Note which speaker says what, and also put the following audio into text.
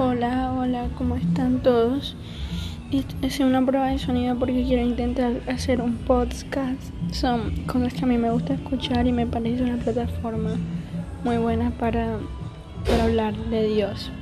Speaker 1: Hola, hola, ¿cómo están todos? Es una prueba de sonido porque quiero intentar hacer un podcast. Son cosas que a mí me gusta escuchar y me parece una plataforma muy buena para, para hablar de Dios.